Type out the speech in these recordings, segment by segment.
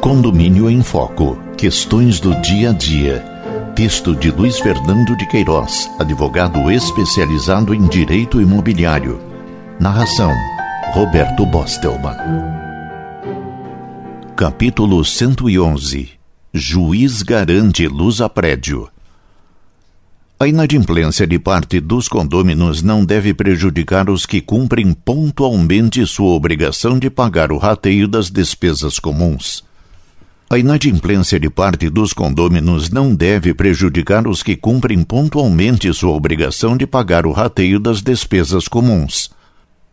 Condomínio em Foco. Questões do dia a dia. Texto de Luiz Fernando de Queiroz, advogado especializado em direito imobiliário. Narração: Roberto Bostelman. Capítulo 111. Juiz garante luz a prédio. A inadimplência de parte dos condôminos não deve prejudicar os que cumprem pontualmente sua obrigação de pagar o rateio das despesas comuns. A inadimplência de parte dos condôminos não deve prejudicar os que cumprem pontualmente sua obrigação de pagar o rateio das despesas comuns.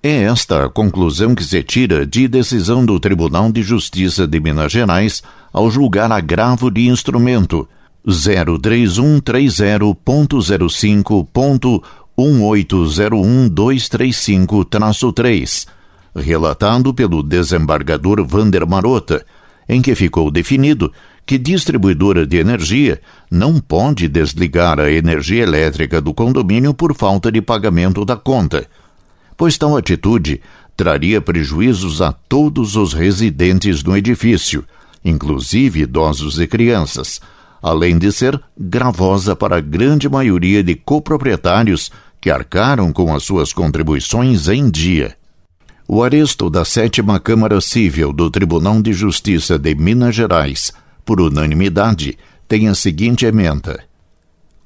É esta a conclusão que se tira de decisão do Tribunal de Justiça de Minas Gerais ao julgar agravo de instrumento 03130.005.1801235-3, relatado pelo desembargador Vander Marota, em que ficou definido que distribuidora de energia não pode desligar a energia elétrica do condomínio por falta de pagamento da conta, pois tal atitude traria prejuízos a todos os residentes no edifício, inclusive idosos e crianças além de ser gravosa para a grande maioria de coproprietários que arcaram com as suas contribuições em dia. O aresto da sétima Câmara Civil do Tribunal de Justiça de Minas Gerais, por unanimidade, tem a seguinte emenda: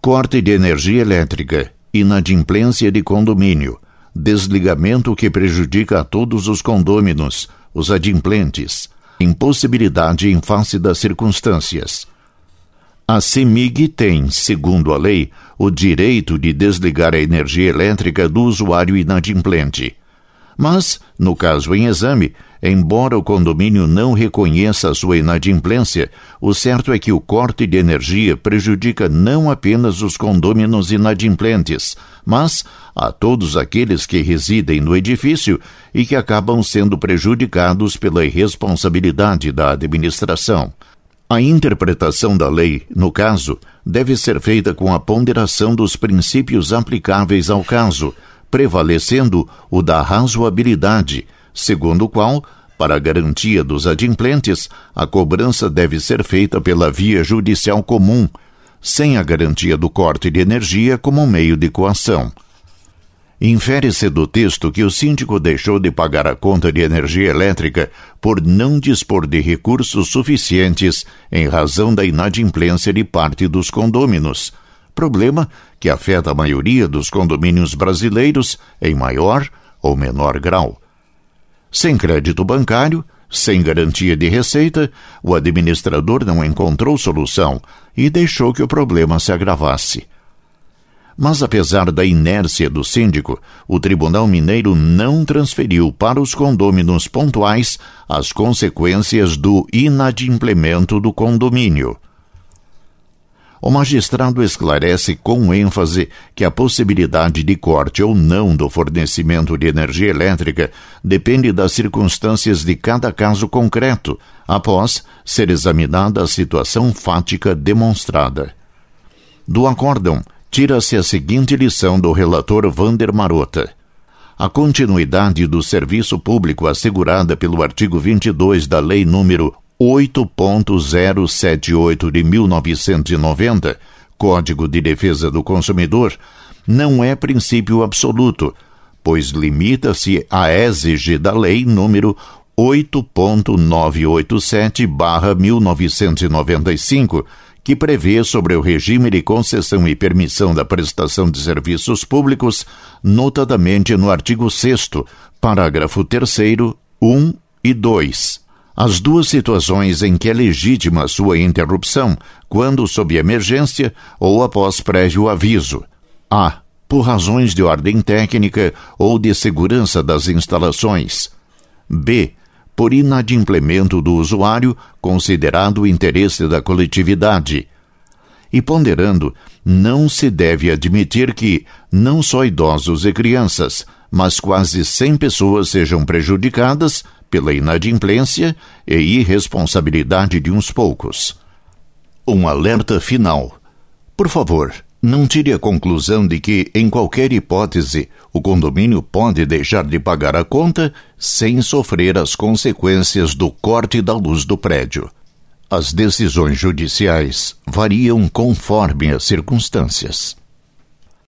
corte de energia elétrica, inadimplência de condomínio, desligamento que prejudica a todos os condôminos, os adimplentes, impossibilidade em face das circunstâncias a CEMIG tem, segundo a lei, o direito de desligar a energia elétrica do usuário inadimplente. Mas, no caso em exame, embora o condomínio não reconheça a sua inadimplência, o certo é que o corte de energia prejudica não apenas os condôminos inadimplentes, mas a todos aqueles que residem no edifício e que acabam sendo prejudicados pela irresponsabilidade da administração. A interpretação da lei, no caso, deve ser feita com a ponderação dos princípios aplicáveis ao caso, prevalecendo o da razoabilidade, segundo o qual, para a garantia dos adimplentes, a cobrança deve ser feita pela via judicial comum, sem a garantia do corte de energia como meio de coação. Infere-se do texto que o síndico deixou de pagar a conta de energia elétrica por não dispor de recursos suficientes em razão da inadimplência de parte dos condôminos, problema que afeta a maioria dos condomínios brasileiros em maior ou menor grau. Sem crédito bancário, sem garantia de receita, o administrador não encontrou solução e deixou que o problema se agravasse. Mas apesar da inércia do síndico, o Tribunal Mineiro não transferiu para os condôminos pontuais as consequências do inadimplemento do condomínio. O magistrado esclarece com ênfase que a possibilidade de corte ou não do fornecimento de energia elétrica depende das circunstâncias de cada caso concreto, após ser examinada a situação fática demonstrada. Do acórdão, tira-se a seguinte lição do relator Vander Marota. A continuidade do serviço público assegurada pelo artigo 22 da Lei número 8.078 de 1990, Código de Defesa do Consumidor, não é princípio absoluto, pois limita-se à exige da Lei número 8.987/1995 que prevê sobre o regime de concessão e permissão da prestação de serviços públicos, notadamente no artigo 6, parágrafo 3, 1 e 2. As duas situações em que é legítima sua interrupção, quando sob emergência ou após prévio aviso. A. Por razões de ordem técnica ou de segurança das instalações. B por inadimplemento do usuário, considerado o interesse da coletividade. E ponderando, não se deve admitir que não só idosos e crianças, mas quase 100 pessoas sejam prejudicadas pela inadimplência e irresponsabilidade de uns poucos. Um alerta final. Por favor, não tire a conclusão de que, em qualquer hipótese, o condomínio pode deixar de pagar a conta sem sofrer as consequências do corte da luz do prédio. As decisões judiciais variam conforme as circunstâncias.